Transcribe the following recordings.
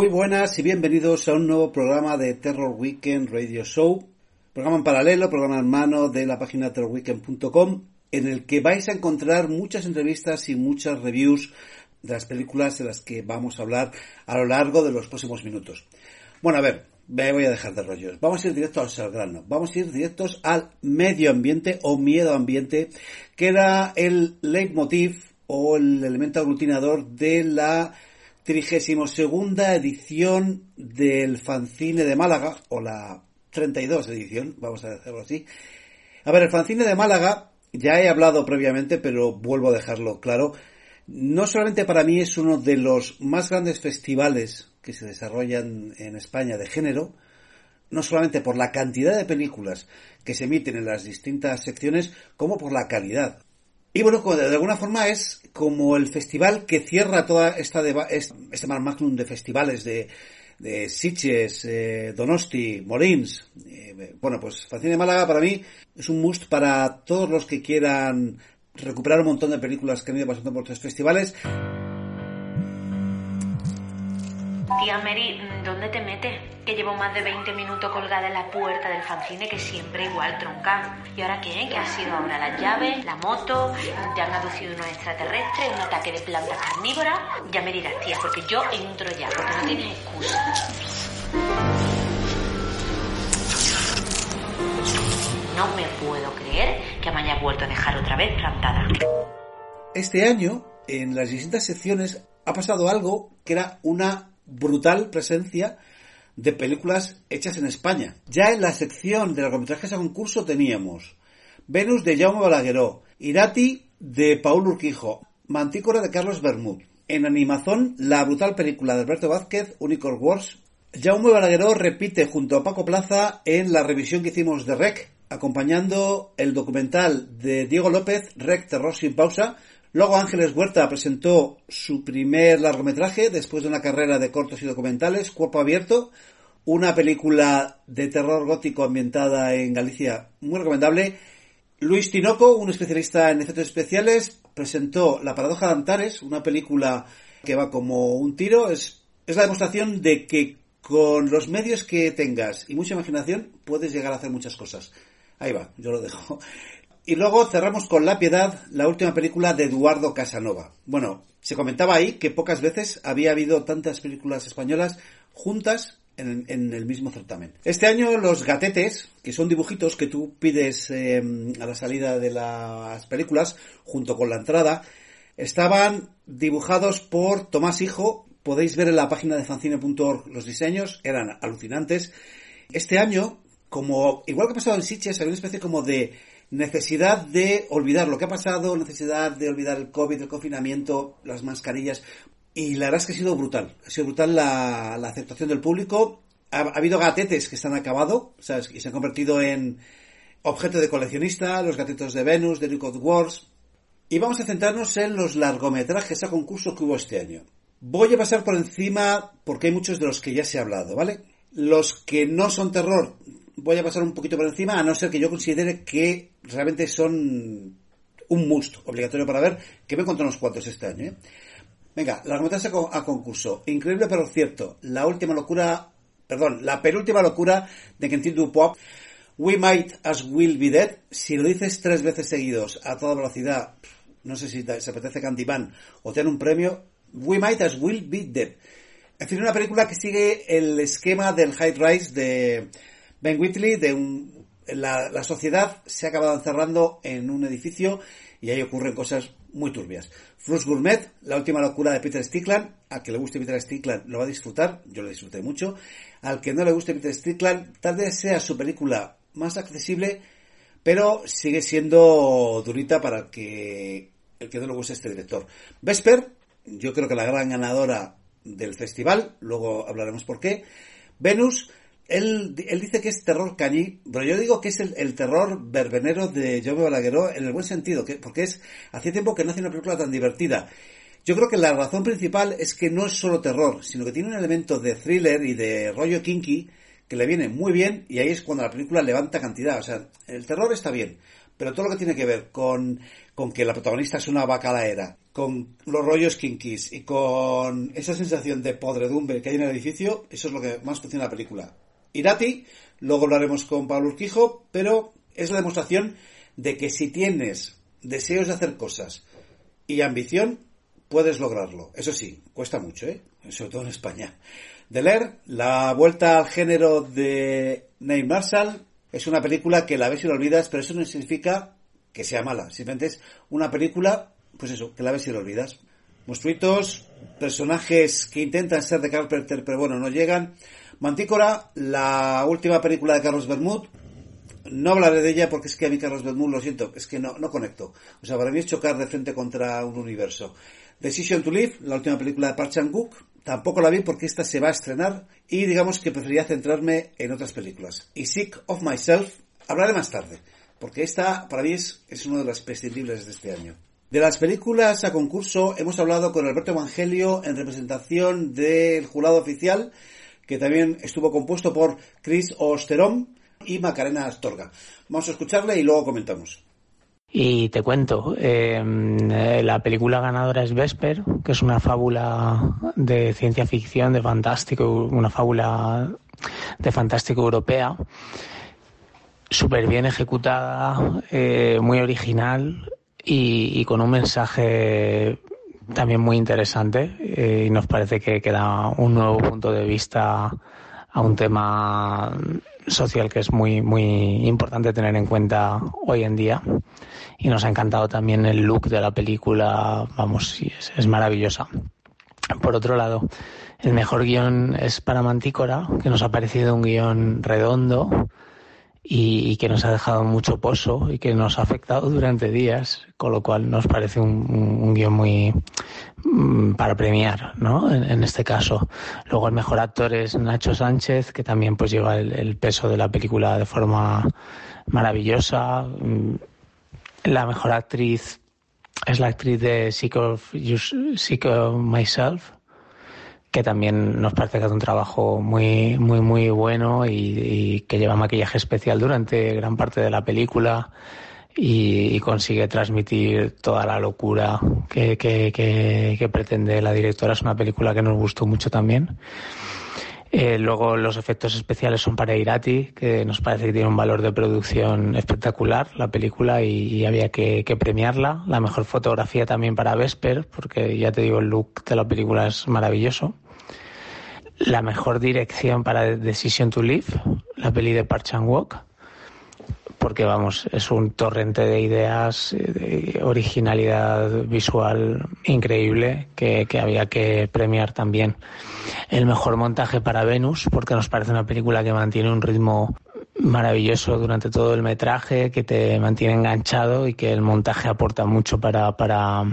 Muy buenas y bienvenidos a un nuevo programa de Terror Weekend Radio Show, programa en paralelo, programa en mano de la página terrorweekend.com, en el que vais a encontrar muchas entrevistas y muchas reviews de las películas de las que vamos a hablar a lo largo de los próximos minutos. Bueno, a ver, me voy a dejar de rollos. Vamos a ir directos al grano. Vamos a ir directos al medio ambiente o miedo ambiente, que era el leitmotiv o el elemento aglutinador de la 32 edición del fanzine de Málaga, o la 32 edición, vamos a decirlo así. A ver, el fanzine de Málaga, ya he hablado previamente, pero vuelvo a dejarlo claro, no solamente para mí es uno de los más grandes festivales que se desarrollan en España de género, no solamente por la cantidad de películas que se emiten en las distintas secciones, como por la calidad. Y bueno, de alguna forma es como el festival que cierra toda esta este, mar magnum de festivales de, de Sitges, eh, Donosti, Molins. Eh, bueno, pues Fanzine de Málaga para mí es un must para todos los que quieran recuperar un montón de películas que han ido pasando por estos festivales. Tía Mary, ¿dónde te metes? Que llevo más de 20 minutos colgada en la puerta del fanzine, que siempre igual tronca. ¿Y ahora qué? ¿Qué ha sido ahora? ¿Las llaves? ¿La moto? ¿Ya han aducido unos extraterrestres? ¿Un ataque de plantas carnívoras? Ya me dirás, tía, porque yo entro ya, porque no tienes excusa. No me puedo creer que me haya vuelto a dejar otra vez plantada. Este año, en las distintas secciones, ha pasado algo que era una brutal presencia de películas hechas en España. Ya en la sección de largometrajes a concurso teníamos Venus de Jaume Balagueró, Irati de Paul Urquijo, Mantícora de Carlos Bermud. En animación, la brutal película de Alberto Vázquez, Unicorn Wars. Jaume Balagueró repite junto a Paco Plaza en la revisión que hicimos de Rec, acompañando el documental de Diego López, Rec Terror sin pausa. Luego Ángeles Huerta presentó su primer largometraje después de una carrera de cortos y documentales, Cuerpo Abierto, una película de terror gótico ambientada en Galicia muy recomendable. Luis Tinoco, un especialista en efectos especiales, presentó La paradoja de Antares, una película que va como un tiro. Es, es la demostración de que con los medios que tengas y mucha imaginación puedes llegar a hacer muchas cosas. Ahí va, yo lo dejo. Y luego cerramos con La Piedad, la última película de Eduardo Casanova. Bueno, se comentaba ahí que pocas veces había habido tantas películas españolas juntas en, el mismo certamen. Este año los gatetes, que son dibujitos que tú pides eh, a la salida de las películas, junto con la entrada, estaban dibujados por Tomás Hijo. Podéis ver en la página de fancine.org los diseños, eran alucinantes. Este año, como igual que pasado en Sitges, había una especie como de necesidad de olvidar lo que ha pasado, necesidad de olvidar el COVID, el confinamiento, las mascarillas. Y la verdad es que ha sido brutal. Ha sido brutal la, la aceptación del público. Ha, ha, habido gatetes que se han acabado, ¿sabes? Y se han convertido en objeto de coleccionista, los gatetos de Venus, de Record Wars. Y vamos a centrarnos en los largometrajes a concurso que hubo este año. Voy a pasar por encima porque hay muchos de los que ya se ha hablado, ¿vale? Los que no son terror, voy a pasar un poquito por encima, a no ser que yo considere que realmente son un must obligatorio para ver, que me encontré unos cuantos este año, ¿eh? Venga, largometraje a concurso. Increíble pero cierto. La última locura, perdón, la penúltima locura de Quentin Dupois. We Might As Will Be Dead. Si lo dices tres veces seguidos a toda velocidad, no sé si se apetece Cantimán o te un premio. We Might As Will Be Dead. En fin, una película que sigue el esquema del High Rise de Ben Whitley, de un, la, la sociedad se ha acabado encerrando en un edificio y ahí ocurren cosas muy turbias. Flux Gourmet, la última locura de Peter Stickland. Al que le guste Peter Stickland lo va a disfrutar, yo lo disfruté mucho. Al que no le guste Peter Stickland, tal vez sea su película más accesible, pero sigue siendo durita para que el que no le guste este director. Vesper, yo creo que la gran ganadora del festival, luego hablaremos por qué. Venus, él, él dice que es terror cañí, pero yo digo que es el, terror verbenero de Jaume Balagueró en el buen sentido, que, porque es hace tiempo que no hace una película tan divertida. Yo creo que la razón principal es que no es solo terror, sino que tiene un elemento de thriller y de rollo kinky que le viene muy bien y ahí es cuando la película levanta cantidad. O sea, el terror está bien, pero todo lo que tiene que ver con, con que la protagonista es una bacalaera, con los rollos kinkis y con esa sensación de podredumbre que hay en el edificio, eso es lo que más funciona la película. Irati, luego lo haremos con Pablo Urquijo, pero es la demostración de que si tienes deseos de hacer cosas y ambición, puedes lograrlo. Eso sí, cuesta mucho, ¿eh? sobre todo en España. De leer, la vuelta al género de Neil Marshall es una película que la ves y la olvidas, pero eso no significa que sea mala. Simplemente es una película, pues eso, que la ves y la olvidas. Monstruitos, personajes que intentan ser de Carpenter, pero bueno, no llegan. Mantícora, la última película de Carlos Bermud. No hablaré de ella porque es que a mí Carlos Bermud, lo siento, es que no, no conecto. O sea, para mí es chocar de frente contra un universo. Decision to Live, la última película de Park Chan-wook, tampoco la vi porque esta se va a estrenar y digamos que prefería centrarme en otras películas. Y Sick of Myself, hablaré más tarde, porque esta para mí es, es una de las prescindibles de este año. De las películas a concurso hemos hablado con Alberto Evangelio en representación del jurado oficial, que también estuvo compuesto por Chris Osterom y Macarena Astorga. Vamos a escucharle y luego comentamos. Y te cuento, em, la película ganadora es Vesper, que es una fábula de ciencia ficción, de fantástico, una fábula de fantástico europea, súper bien ejecutada, eh, muy original y, con un mensaje también muy interesante eh, y nos parece que, que da un nuevo punto de vista a un tema social que es muy, muy importante tener en cuenta hoy en día. Y nos ha encantado también el look de la película, vamos, es, es maravillosa. Por otro lado, el mejor guion es para Mantícora, que nos ha parecido un guion redondo, y, que nos ha dejado mucho pozo y que nos ha afectado durante días, con lo cual nos parece un, un, guion muy mm, para premiar, ¿no? En, este caso. Luego el mejor actor es Nacho Sánchez, que también pues lleva el, peso de la película de forma maravillosa. Mm, la mejor actriz es la actriz de Sick of, Sick of Myself, que también nos parece que hace un trabajo muy, muy, muy bueno y, que lleva maquillaje especial durante gran parte de la película y, consigue transmitir toda la locura que, que, que, pretende la directora. Es una película que nos gustó mucho también. Eh, luego los efectos especiales son para Irati, que nos parece que tiene un valor de producción espectacular la película y, había que, que, premiarla. La mejor fotografía también para Vesper, porque ya te digo, el look de la película es maravilloso. La mejor dirección para Decision to Live, la peli de Park Chan Wook porque vamos, es un torrente de ideas, de originalidad visual increíble que, había que premiar también. El mejor montaje para Venus, porque nos parece una película que mantiene un ritmo maravilloso durante todo el metraje, que te mantiene enganchado y que el montaje aporta mucho para, para,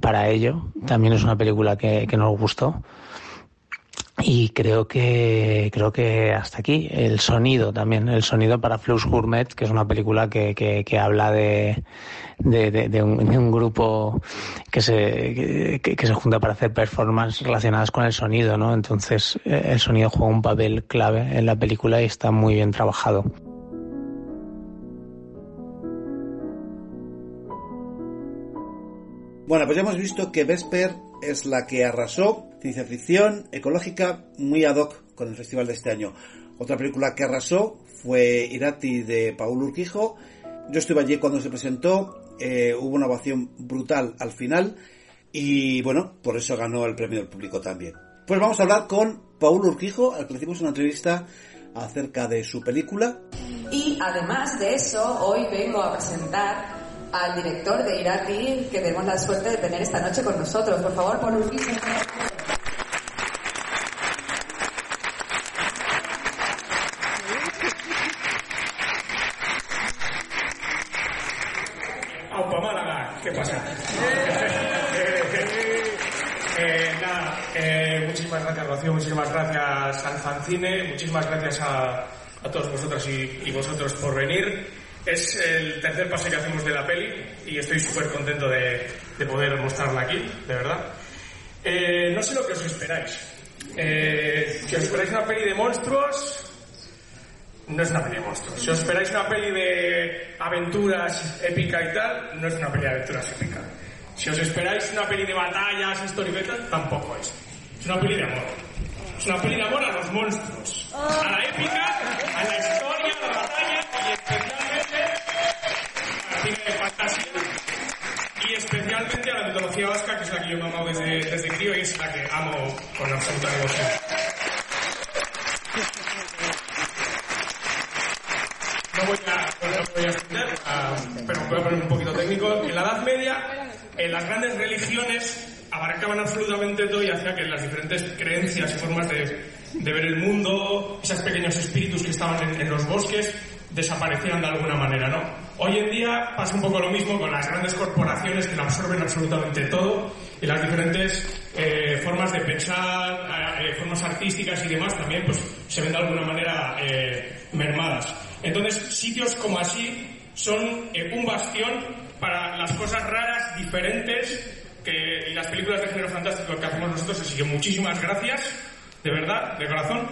para ello. También es una película que, que nos gustó. Y creo que, creo que hasta aquí. El sonido también, el sonido para Flux Gourmet, que es una película que, que, habla de, de, un, grupo que se, que, se junta para hacer performances relacionadas con el sonido, ¿no? Entonces, eh, el sonido juega un papel clave en la película y está muy bien trabajado. Bueno, pues ya hemos visto que Vesper es la que arrasó, ciencia ficción, ecológica, muy ad hoc con el festival de este año. Otra película que arrasó fue Irati de Paul Urquijo. Yo estuve allí cuando se presentó, eh, hubo una ovación brutal al final y bueno, por eso ganó el premio del público también. Pues vamos a hablar con Paul Urquijo, al que le hicimos una entrevista acerca de su película. Y además de eso, hoy vengo a presentar al director de Irati, que tenemos la suerte de tener esta noche con nosotros. Por favor, por un piso. ¿qué pasa? Eh, eh, muchísimas gracias Rocío, muchísimas gracias al Fancine, muchísimas gracias a, todos vosotras y vosotros por venir. Es el tercer pase que hacemos de la peli y estoy súper contento de, de poder mostrarla aquí, de verdad. Eh, no sé lo que os esperáis. Eh, si os esperáis una peli de monstruos, no es una peli de monstruos. Si os esperáis una peli de aventuras épica y tal, no es una peli de aventuras épica. Si os esperáis una peli de batallas, historietas, tampoco es. Es una peli de amor. Es una peli de amor a los monstruos. A la épica, a la historia, a la batalla Y especialmente a la mitología vasca, que es la que yo he amado desde, desde crío y es la que amo con absoluta devoción. No voy a, me voy a extender, ah, pero voy a poner un poquito técnico. En la Edad Media, en las grandes religiones abarcaban absolutamente todo y hacía que las diferentes creencias y formas de, de ver el mundo, esos pequeños espíritus que estaban en, en los bosques, desaparecieran de alguna manera, ¿no? Hoy en día pasa un poco lo mismo con las grandes corporaciones que absorben absolutamente todo y las diferentes eh, formas de pensar, eh, formas artísticas y demás también pues se ven de alguna manera eh, mermadas. Entonces sitios como así son eh, un bastión para las cosas raras, diferentes y las películas de género fantástico que hacemos nosotros, así que muchísimas gracias, de verdad, de corazón.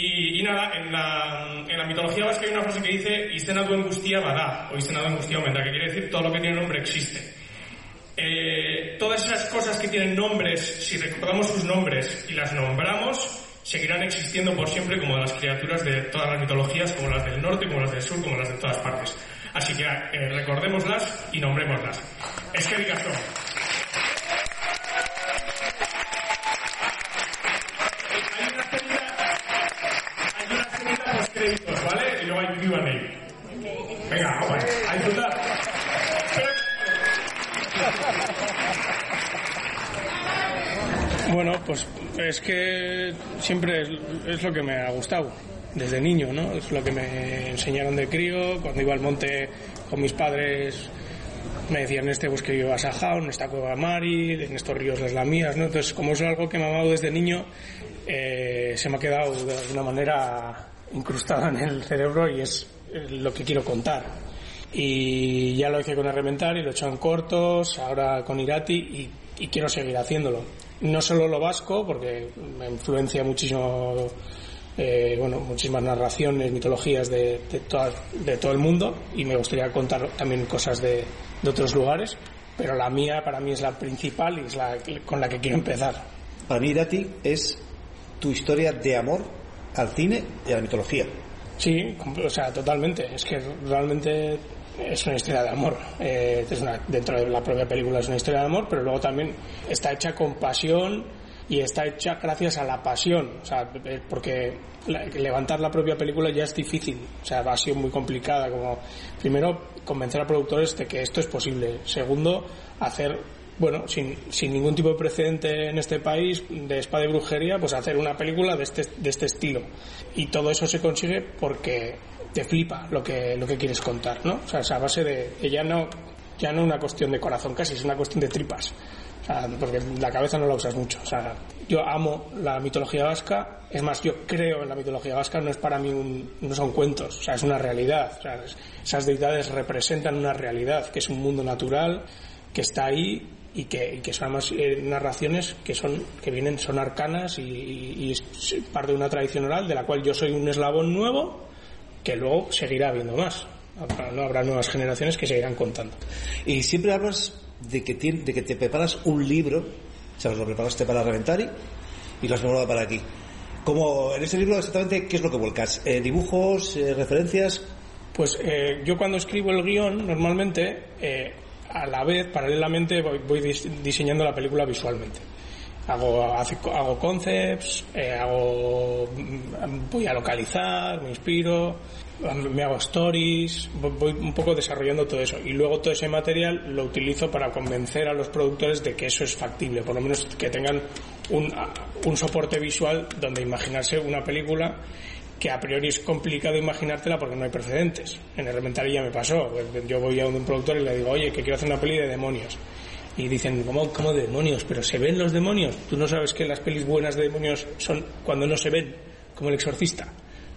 Y, y nada, en la, en la mitología vasca hay una frase que dice Izena duen guztia bada, o Izena duen guztia aumenta, que quiere decir todo lo que tiene nombre existe. Eh, todas esas cosas que tienen nombres, si recordamos sus nombres y las nombramos, seguirán existiendo por siempre como las criaturas de todas las mitologías, como las del norte, como las del sur, como las de todas partes. Así que eh, recordémoslas y nombrémoslas. Es que ricasco. Hay una escenita, hay una escenita post créditos, ¿vale? Y luego hay Q&A. Venga, vamos a disfrutar. Bueno, pues es que siempre es, lo que me ha gustado desde niño, ¿no? Es lo que me enseñaron de crío, cuando iba al monte con mis padres me decían este bosque a Sajao, en esta cueva Mari, en estos ríos las lamías, ¿no? Entonces, como es algo que me ha amado desde niño, eh, se me ha quedado de alguna manera incrustado en el cerebro y es lo que quiero contar. Y ya lo hice con Reventar y lo he hecho en cortos, ahora con Irati y quiero seguir haciéndolo no solo lo vasco, porque me influencia muchísimo, eh, bueno, muchísimas narraciones, mitologías de, de, toda, de, todo el mundo y me gustaría contar también cosas de, de, otros lugares, pero la mía para mí es la principal y es la con la que quiero empezar. Para mí, Irati, es tu historia de amor al cine y a la mitología. Sí, o sea, totalmente. Es que realmente es una historia de amor. Eh, es una, dentro de la propia película es una historia de amor, pero luego también está hecha con pasión y está hecha gracias a la pasión. O sea, porque la, levantar la propia película ya es difícil. O sea, ha sido muy complicada. Como, primero, convencer a productores de que esto es posible. Segundo, hacer bueno, sin, sin ningún tipo de precedente en este país de espada y brujería, pues hacer una película de este, de este estilo. Y todo eso se consigue porque te flipa lo que, lo que quieres contar, ¿no? O sea, esa base de, de ya no, ya no una cuestión de corazón casi, es una cuestión de tripas. O sea, porque la cabeza no la usas mucho. O sea, yo amo la mitología vasca, es más, yo creo en la mitología vasca, no es para mí un, no son cuentos, o sea, es una realidad. O sea, esas deidades representan una realidad, que es un mundo natural, que está ahí y que, y que son además eh, narraciones que son que vienen son arcanas y, y, y, es parte de una tradición oral de la cual yo soy un eslabón nuevo que luego seguirá habiendo más. No habrá nuevas generaciones que seguirán contando. Y siempre hablas de que te, de que te preparas un libro o sea lo preparaste para Reventari y lo has preparado para aquí. Como en ese libro exactamente qué es lo que vuelcas eh, dibujos eh, referencias pues eh, yo cuando escribo el guion normalmente a la vez, paralelamente, voy, voy diseñando la película visualmente. hago, hago concepts, eh, hago, mm, voy a localizar, me inspiro, me hago stories, voy un poco desarrollando todo eso y luego todo ese material lo utilizo para convencer a los productores de que eso es factible, por lo menos que tengan un, un soporte visual donde imaginarse una película que a priori es complicado imaginártela porque no hay precedentes. En el ya me pasó. Yo voy a un productor y le digo, oye, que quiero hacer una peli de demonios. Y dicen, ¿cómo, ¿cómo de demonios? ¿Pero se ven los demonios? ¿Tú no sabes que las pelis buenas de demonios son cuando no se ven? Como el exorcista.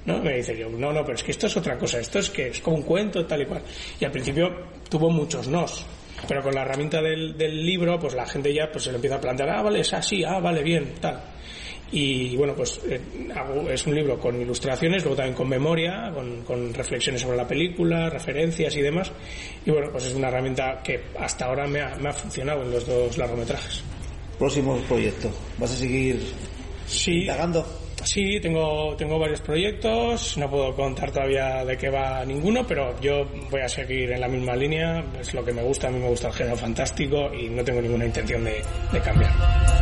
¿No? Me dice yo, no, no, pero es que esto es otra cosa. Esto es que es como un cuento, tal y cual. Y al principio tuvo muchos nos. Pero con la herramienta del, del libro, pues la gente ya pues se lo empieza a plantear, ah, vale, es así, ah, vale, bien, tal. Y bueno, pues eh, es un libro con ilustraciones, luego también con memoria, con, reflexiones sobre la película, referencias y demás. Y bueno, pues es una herramienta que hasta ahora me ha, me ha funcionado en los dos largometrajes. Próximo proyecto, ¿vas a seguir sí, indagando? Sí, tengo, tengo varios proyectos, no puedo contar todavía de qué va ninguno, pero yo voy a seguir en la misma línea, es lo que me gusta, a mí me gusta el género fantástico y no tengo ninguna intención de, de cambiar.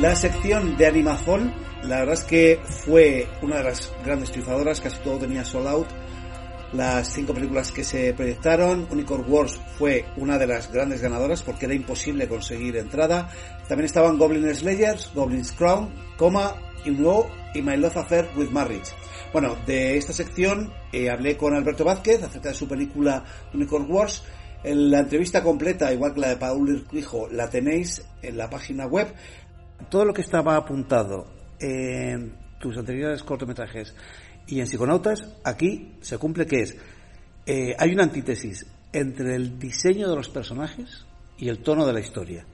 La sección de Animazón, la verdad es que fue una de las grandes triunfadoras, casi todo tenía sold out. Las cinco películas que se proyectaron, Unicorn Wars fue una de las grandes ganadoras porque era imposible conseguir entrada. También estaban Goblin Slayers, Goblin's Crown, Coma, Inlo y My Love Affair with Marriage. Bueno, de esta sección eh, hablé con Alberto Vázquez acerca de su película Unicorn Wars. la entrevista completa, igual que la de Paul Urquijo, la tenéis en la página web todo lo que estaba apuntado en tus anteriores cortometrajes y en Psiconautas, aquí se cumple que es, eh, hay una antítesis entre el diseño de los personajes y el tono de la historia.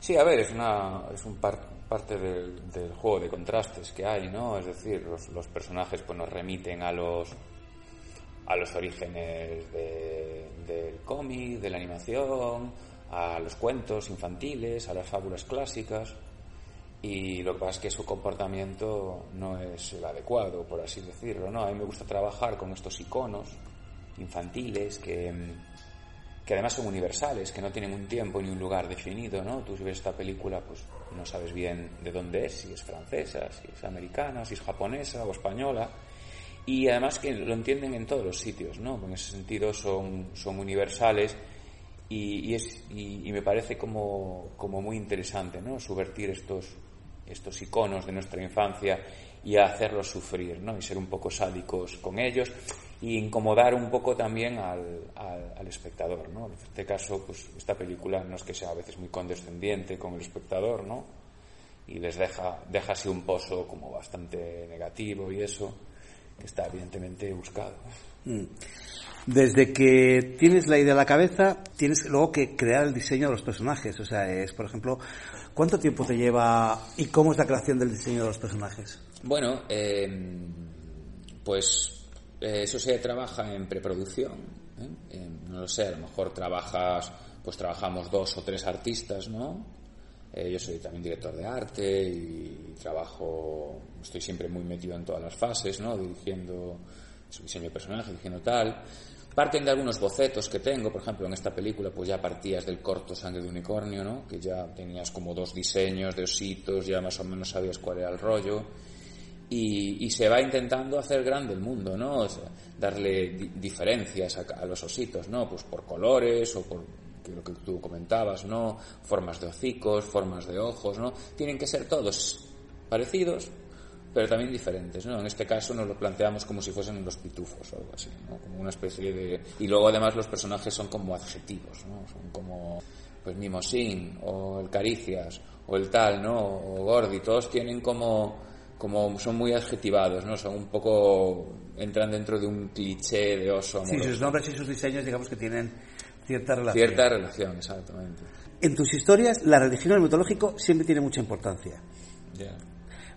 Sí, a ver, es, una, es un parte del, juego de contrastes que hay, ¿no? Es decir, los, personajes pues, nos remiten a los a los orígenes del cómic, de la animación, a los cuentos infantiles, a las fábulas clásicas y lo que pasa es que su comportamiento no es el adecuado, por así decirlo, ¿no? A mí me gusta trabajar con estos iconos infantiles que, que además son universales, que no tienen un tiempo ni un lugar definido, ¿no? Tú si ves esta película, pues no sabes bien de dónde es, si es francesa, si es americana, si es japonesa o española, y además que lo entienden en todos los sitios, ¿no? En ese sentido son, son universales y, y, es, y, me parece como, como muy interesante, ¿no? Subvertir estos estos iconos de nuestra infancia y hacerlos sufrir, ¿no? Y ser un poco sádicos con ellos y incomodar un poco también al, al, espectador, ¿no? En este caso, pues esta película no es que sea a veces muy condescendiente con el espectador, ¿no? Y les deja, deja así un pozo como bastante negativo y eso, que está evidentemente buscado. Mm. Desde que tienes la idea en la cabeza, tienes luego que crear el diseño de los personajes. O sea, es, por ejemplo, ¿Cuánto tiempo te lleva y cómo es la creación del diseño de los personajes? Bueno, em, pues eh, eso se trabaja en preproducción. ¿eh? Em, no lo sé, a lo mejor trabajas, pues trabajamos dos o tres artistas, ¿no? Eh, yo soy también director de arte y trabajo, estoy siempre muy metido en todas las fases, ¿no? Dirigiendo su diseño de personaje, dirigiendo tal. Parten de algunos bocetos que tengo, por ejemplo, en esta película pues ya partías del corto Sangre de Unicornio, ¿no? Que ya tenías como dos diseños de ositos, ya más o menos sabías cuál era el rollo. Y, se va intentando hacer grande el mundo, ¿no? darle diferencias a, los ositos, ¿no? Pues por colores o por lo que tú comentabas, ¿no? Formas de hocicos, formas de ojos, ¿no? Tienen que ser todos parecidos, pero también diferentes, ¿no? En este caso nos lo planteamos como si fuesen los pitufos o algo así, ¿no? Como una especie de... Y luego además los personajes son como adjetivos, ¿no? Son como, pues Mimosín, o el Caricias, o el tal, ¿no? O Gordi, todos tienen como... como son muy adjetivados, ¿no? Son un poco... entran dentro de un cliché de oso amoroso. Sí, sus nombres y sus diseños digamos que tienen cierta relación. Cierta relación, exactamente. En tus historias, la religión y el mitológico siempre tiene mucha importancia. Ya.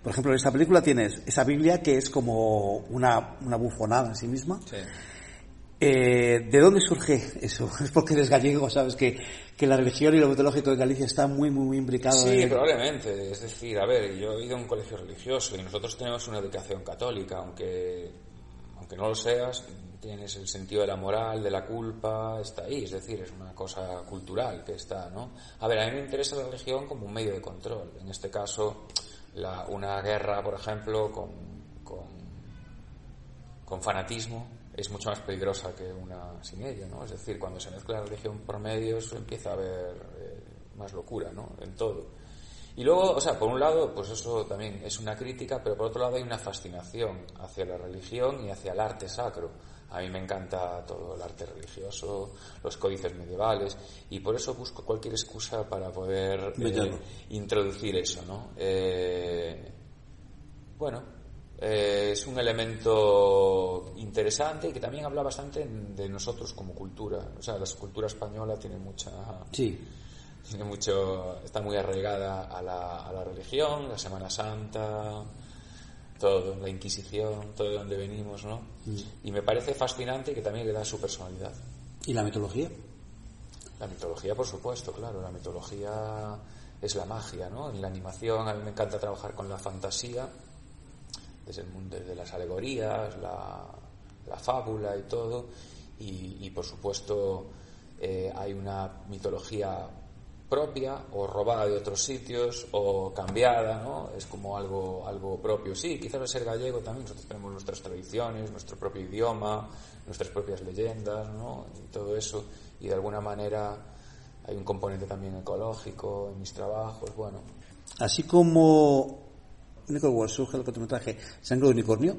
Por ejemplo, en esta película tienes esa Biblia que es como una, una bufonada en sí misma. Eh, ¿De dónde surge eso? Es porque eres gallego, sabes que, que la religión y lo mitológico de Galicia está muy, muy, muy imbricado. Sí, probablemente. Es decir, a ver, yo he ido a un colegio religioso y nosotros tenemos una educación católica, aunque aunque no lo seas, tienes el sentido de la moral, de la culpa, está ahí, es decir, es una cosa cultural que está, ¿no? A ver, a mí me interesa la religión como un medio de control. En este caso, la, una guerra, por ejemplo, con, con, fanatismo, es mucho más peligrosa que una sin ella, ¿no? Es decir, cuando se mezcla la religión por medios empieza a haber eh, más locura, ¿no? En todo. Y luego, o sea, por un lado, pues eso también es una crítica, pero por otro lado hay una fascinación hacia la religión y hacia el arte sacro. A mí me encanta todo el arte religioso, los códices medievales, y por eso busco cualquier excusa para poder eh, introducir eso, ¿no? Eh, bueno, eh, es un elemento interesante y que también habla bastante de nosotros como cultura. O sea, la cultura española tiene mucha. Sí. Tiene mucho. Está muy arraigada a la, a la religión, la Semana Santa, todo, la Inquisición, todo de donde venimos, ¿no? Mm. Y me parece fascinante que también le da su personalidad. ¿Y la mitología? La mitología, por supuesto, claro. La mitología es la magia, ¿no? En la animación a mí me encanta trabajar con la fantasía desde el mundo desde las alegorías, la, la fábula y todo, y, y por supuesto eh, hay una mitología propia o robada de otros sitios o cambiada, ¿no? Es como algo, algo propio. Sí, quizás al ser gallego también nosotros tenemos nuestras tradiciones, nuestro propio idioma, nuestras propias leyendas, ¿no? Y todo eso, y de alguna manera hay un componente también ecológico en mis trabajos, bueno. Así como Nicole Ward surge el cortometraje Sangre de Unicornio,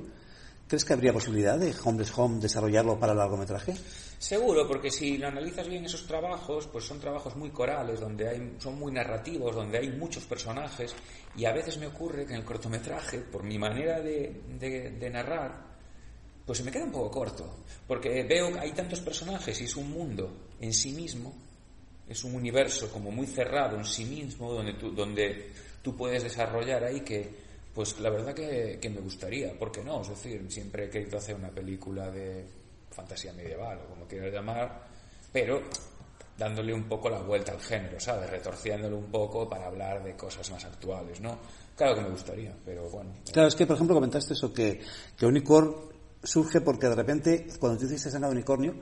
¿crees que habría posibilidad de Homeless Home desarrollarlo para el largometraje? Seguro, porque si lo analizas bien esos trabajos, pues son trabajos muy corales, donde hay, son muy narrativos, donde hay muchos personajes, y a veces me ocurre que en el cortometraje, por mi manera de, narrar, pues se me queda un poco corto, porque veo que hay tantos personajes y es un mundo en sí mismo, es un universo como muy cerrado en sí mismo, donde tú, donde tú puedes desarrollar ahí que, pues la verdad que, que me gustaría, ¿por qué no? Es decir, siempre he querido hacer una película de fantasía medieval o como quieras llamar, pero dándole un poco la vuelta al género, ¿sabes? Retorciéndolo un poco para hablar de cosas más actuales, ¿no? Claro que me gustaría, pero bueno. Claro, es que, por ejemplo, comentaste eso, que, que Unicorn surge porque de repente, cuando tú hiciste Sangre de Unicornio,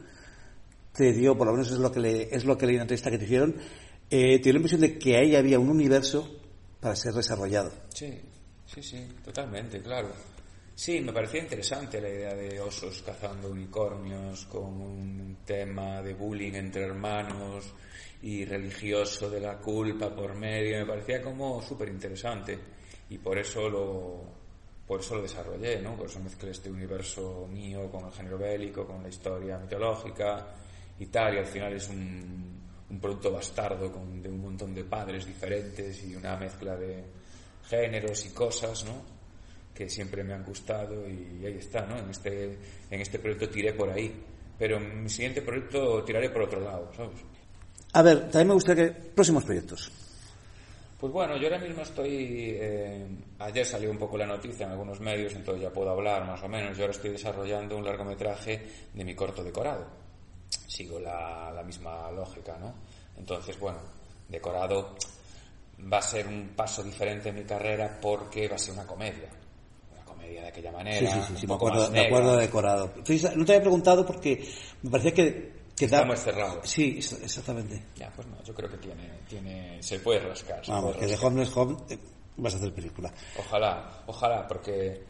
te dio, por lo menos es lo que, le, es lo que leí en la entrevista que te hicieron, eh, te dio la impresión de que ahí había un universo para ser desarrollado. Sí, sí, sí, totalmente, claro. Sí, me parecía interesante la idea de osos cazando unicornios con un tema de bullying entre hermanos y religioso de la culpa por medio. Me parecía como súper interesante y por eso lo, por eso lo desarrollé, ¿no? Por eso mezclé este universo mío con el género bélico, con la historia mitológica y tal, y al final es un, producto bastardo con, de un montón de padres diferentes y una mezcla de géneros y cosas, ¿no? Que siempre me han gustado y ahí está, ¿no? En este, en este proyecto tiré por ahí, pero en mi siguiente proyecto tiraré por otro lado, ¿sabes? A ver, también me gustaría que... Próximos proyectos. Pues bueno, yo ahora mismo estoy... Eh, ayer salió un poco la noticia en algunos medios, entonces ya puedo hablar más o menos. Yo ahora estoy desarrollando un largometraje de mi corto decorado. Sigo la, la misma lógica, ¿no? Entonces, bueno, decorado va a ser un paso diferente en mi carrera porque va a ser una comedia de aquella manera. Sí, sí, sí, sí me, acuerdo, más me acuerdo de decorado. No te había preguntado porque me parecía que... que Está muy cerrado. Sí, es- exactamente. Ya, pues no, yo creo que tiene, tiene, se puede rascar. se Vamos, puede que de rascar. Homeless Home eh, vas a hacer película. Ojalá, ojalá, porque,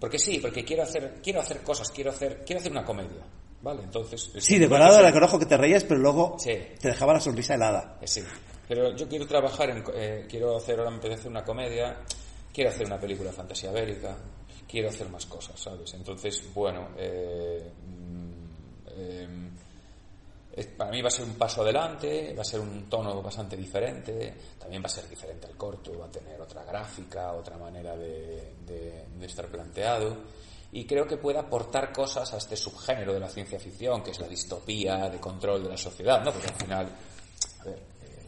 porque sí, porque quiero hacer, quiero hacer cosas, quiero hacer, quiero hacer una comedia, ¿vale? Entonces. Sí, decorado era reconozco que te reías, pero luego Sí. te dejaba la sonrisa helada. Eh, Sí, pero yo quiero trabajar en, eh, quiero hacer, ahora me apetece hacer una comedia, quiero hacer una película de fantasía bélica, quiero hacer más cosas, ¿sabes? Entonces, bueno, eh, mm, eh, para mí va a ser un paso adelante, va a ser un tono bastante diferente, también va a ser diferente al corto, va a tener otra gráfica, otra manera de, estar planteado. Y creo que puede aportar cosas a este subgénero de la ciencia ficción, que es la distopía de control de la sociedad, ¿no? Porque al final, a ver,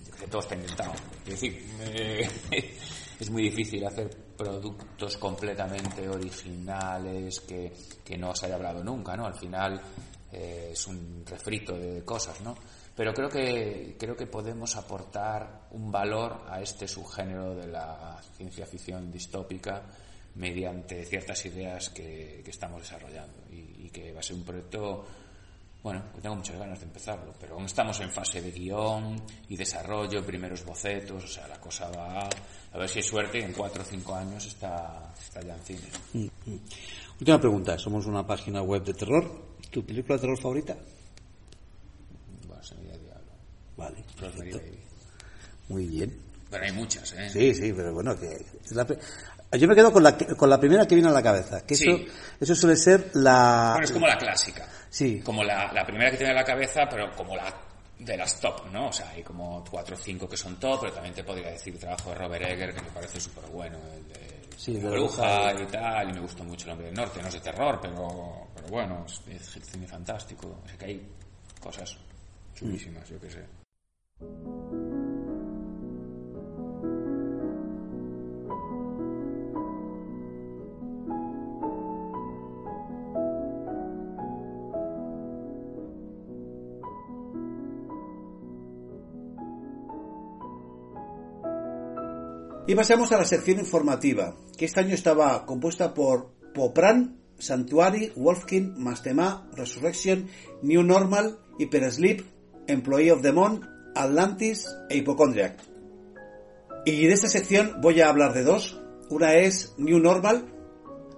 yo creo que todo está inventado. Es decir, eh, es muy difícil hacer productos completamente originales que, que no se haya hablado nunca, ¿no? Al final eh, es un refrito de cosas, ¿no? Pero creo que, creo que podemos aportar un valor a este subgénero de la ciencia ficción distópica mediante ciertas ideas que, que estamos desarrollando y, y, que va a ser un proyecto bueno, tengo muchas ganas de empezarlo, pero aún estamos en fase de guion y desarrollo, primeros bocetos, o sea, la cosa va a ver si hay suerte y en cuatro o cinco años está, está ya en cine. Mm, mm. Última pregunta, somos una página web de terror, ¿tu película de terror favorita? Bueno, Semilla Diablo. Vale, Baby. Muy bien. Pero hay muchas, ¿eh? Sí, sí, pero bueno, que la, yo me quedo con la, con la primera que viene a la cabeza, que Sí. eso, eso suele ser la... Bueno, es como la clásica. Sí. Como la, la primera que tiene en la cabeza, pero como la de las top, ¿no? O sea, hay como cuatro o cinco que son top, pero también te podría decir el trabajo de Robert Egger, que me parece súper bueno, el de Sí, la de bruja y tal, y me gustó mucho el hombre del norte, no es de terror, pero, pero bueno, es, es cine fantástico, o sea que hay cosas chulísimas, yo qué sé. Y pasamos a la sección informativa, que este año estaba compuesta por Popran, Sanctuary, Wolfkin, Mastema, Resurrection, New Normal, Hypersleep, Employee of the Month, Atlantis e Hypochondriac. Y de esta sección voy a hablar de dos. Una es New Normal,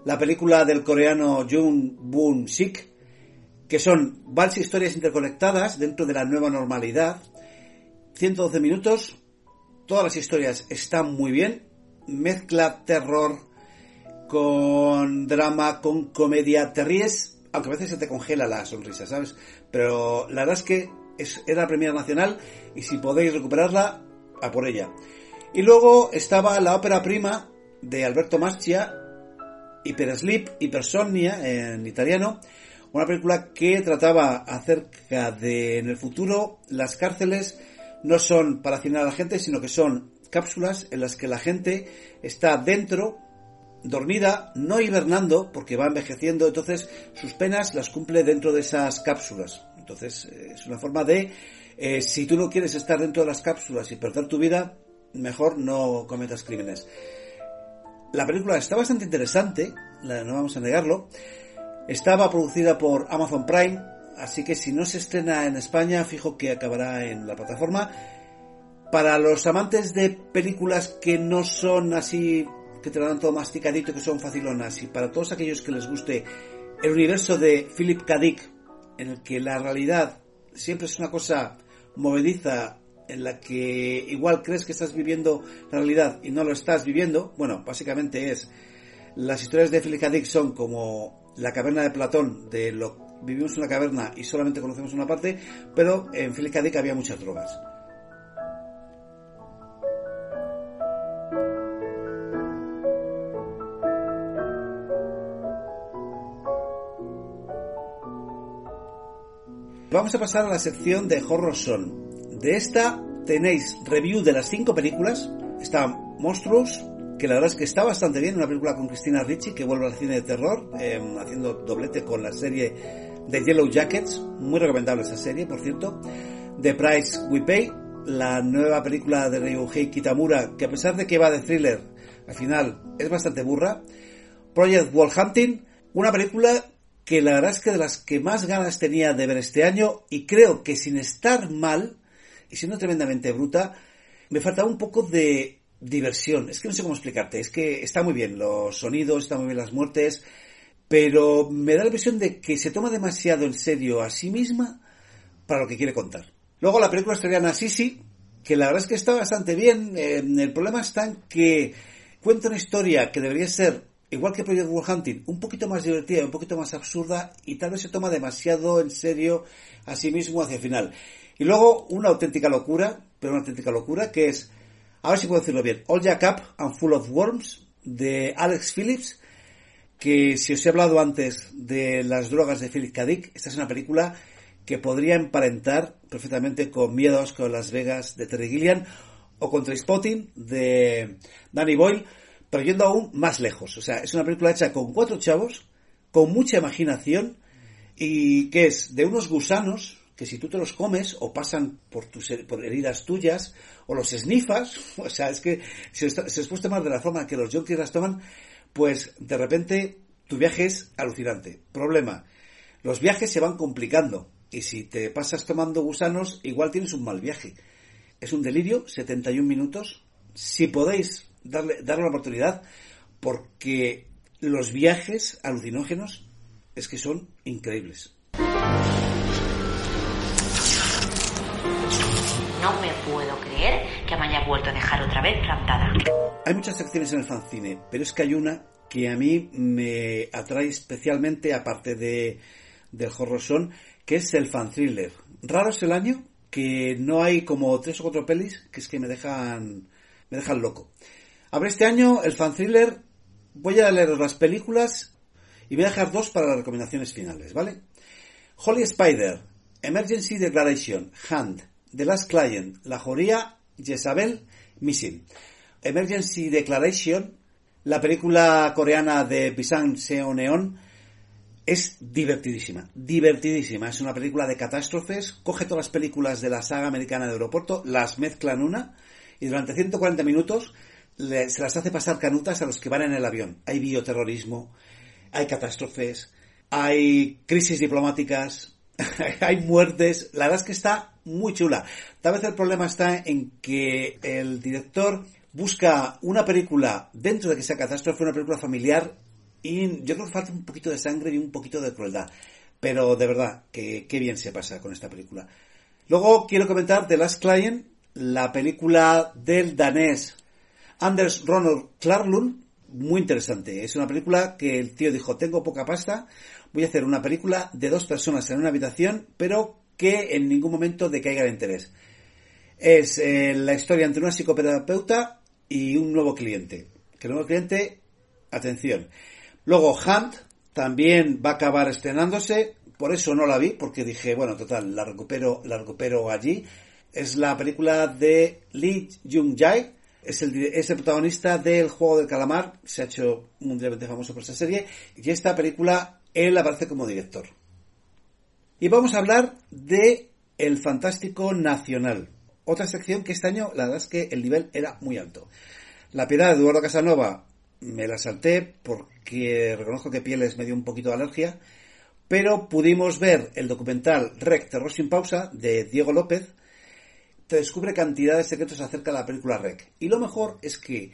la película del coreano Jung Boon Sik, que son varias historias interconectadas dentro de la nueva normalidad. 112 minutos, todas las historias están muy bien. Mezcla terror con drama, con comedia. Te ríes, aunque a veces se te congela la sonrisa, ¿sabes? Pero la verdad es que es, era la Premiere Nacional y si podéis recuperarla, a por ella. Y luego estaba la ópera prima de Alberto Maschia, Hypersleep, Hypersomnia en italiano, una película que trataba acerca de en el futuro las cárceles no son para hacinar a la gente, sino que son cápsulas en las que la gente está dentro, dormida, no hibernando, porque va envejeciendo, entonces sus penas las cumple dentro de esas cápsulas. Entonces eh, es una forma de, eh, si tú no quieres estar dentro de las cápsulas y perder tu vida, mejor no cometas crímenes. La película está bastante interesante, no vamos a negarlo. Estaba producida por Amazon Prime, así que si no se estrena en España, fijo que acabará en la plataforma. Para los amantes de películas que no son así, que te lo dan todo masticadito, que son facilonas, y para todos aquellos que les guste el universo de Philip K. Dick, en el que la realidad siempre es una cosa movediza, en la que igual crees que estás viviendo la realidad y no lo estás viviendo, bueno, básicamente es las historias de Philip K. Dick son como la caverna de Platón, de lo vivimos en una caverna y solamente conocemos una parte, pero en K. Dick había muchas drogas. Vamos a pasar a la sección de Horror Son. De esta tenéis review de las cinco películas. Está Monstruos, que la verdad es que está bastante bien, una película con Cristina Ricci que vuelve al cine de terror, eh, haciendo doblete con la serie de Yellow Jackets, muy recomendable esa serie, por cierto. The Price We Pay, la nueva película de Ryuhei Kitamura, que a pesar de que va de thriller, al final es bastante burra. Project Wall Hunting, una película que la verdad es que de las que más ganas tenía de ver este año y creo que sin estar mal y siendo tremendamente bruta, me faltaba un poco de diversión. Es que no sé cómo explicarte, es que está muy bien los sonidos, está muy bien las muertes, pero me da la impresión de que se toma demasiado en serio a sí misma para lo que quiere contar. Luego la película australiana Sisi, que la verdad es que está bastante bien. Eh, el problema está en que cuenta una historia que debería ser, igual que Project War Hunting, un poquito más divertida, un poquito más absurda y tal vez se toma demasiado en serio a sí mismo hacia el final. Y luego una auténtica locura, pero una auténtica locura, que es, a ver si puedo decirlo bien, All Jack Up and Full of Worms, de Alex Phillips, que si os he hablado antes de las drogas de Philip K. Dick, esta es una película que podría emparentar perfectamente con Miedos con Las Vegas de Terry Gilliam o con Trainspotting de Danny Boyle, pero yendo aún más lejos. O sea, es una película hecha con cuatro chavos, con mucha imaginación y que es de unos gusanos que si tú te los comes o pasan por tus por heridas tuyas o los esnifas, o sea, es que está- se les puede tomar de la forma que los junkies las toman, pues de repente tu viaje es alucinante. Problema, los viajes se van complicando y si te pasas tomando gusanos, igual tienes un mal viaje. Es un delirio, 71 minutos. Si podéis darle, darle la oportunidad, porque los viajes alucinógenos es que son increíbles. No me puedo creer que me haya vuelto a dejar otra vez plantada. Hay muchas secciones en el fanzine, pero es que hay una que a mí me atrae especialmente, aparte de, del horror son, que es el fan thriller. Raro es el año que no hay como tres o cuatro pelis que es que me dejan, me dejan loco. Abre este año el fan thriller, voy a leer las películas y voy a dejar dos para las recomendaciones finales, ¿vale? Holy Spider, Emergency Declaration, Hand, The Last Client, La Joría, Jezabel, Missing. Emergency Declaration, la película coreana de Pisang Seoneon, es divertidísima, divertidísima. Es una película de catástrofes, coge todas las películas de la saga americana de aeropuerto, las mezcla en una y durante 140 minutos se las hace pasar canutas a los que van en el avión. Hay bioterrorismo, hay catástrofes, hay crisis diplomáticas, hay muertes. La verdad es que está muy chula. Tal vez el problema está en que el director busca una película dentro de que sea catástrofe, una película familiar, y yo creo que falta un poquito de sangre y un poquito de crueldad. Pero de verdad, que bien se pasa con esta película. Luego quiero comentar The Last Client, la película del danés Anders Ronald Klarlund, muy interesante. Es una película que el tío dijo, tengo poca pasta, voy a hacer una película de dos personas en una habitación, pero que en ningún momento decaiga el interés. Es eh, la historia entre una psicoterapeuta y un nuevo cliente. Que el nuevo cliente, atención. Luego Hunt también va a acabar estrenándose, por eso no la vi, porque dije, bueno, total, la recupero, la recupero allí. Es la película de Lee Jung-jae, es el, es el protagonista del juego del calamar, se ha hecho mundialmente famoso por esa serie, y esta película él aparece como director. Y vamos a hablar de El Fantástico Nacional. Otra sección que este año, la verdad es que el nivel era muy alto. La piedad de Eduardo Casanova me la salté porque reconozco que Pieles me dio un poquito de alergia, pero pudimos ver el documental Rec Terror sin pausa de Diego López, te descubre cantidad de secretos acerca de la película Rec. Y lo mejor es que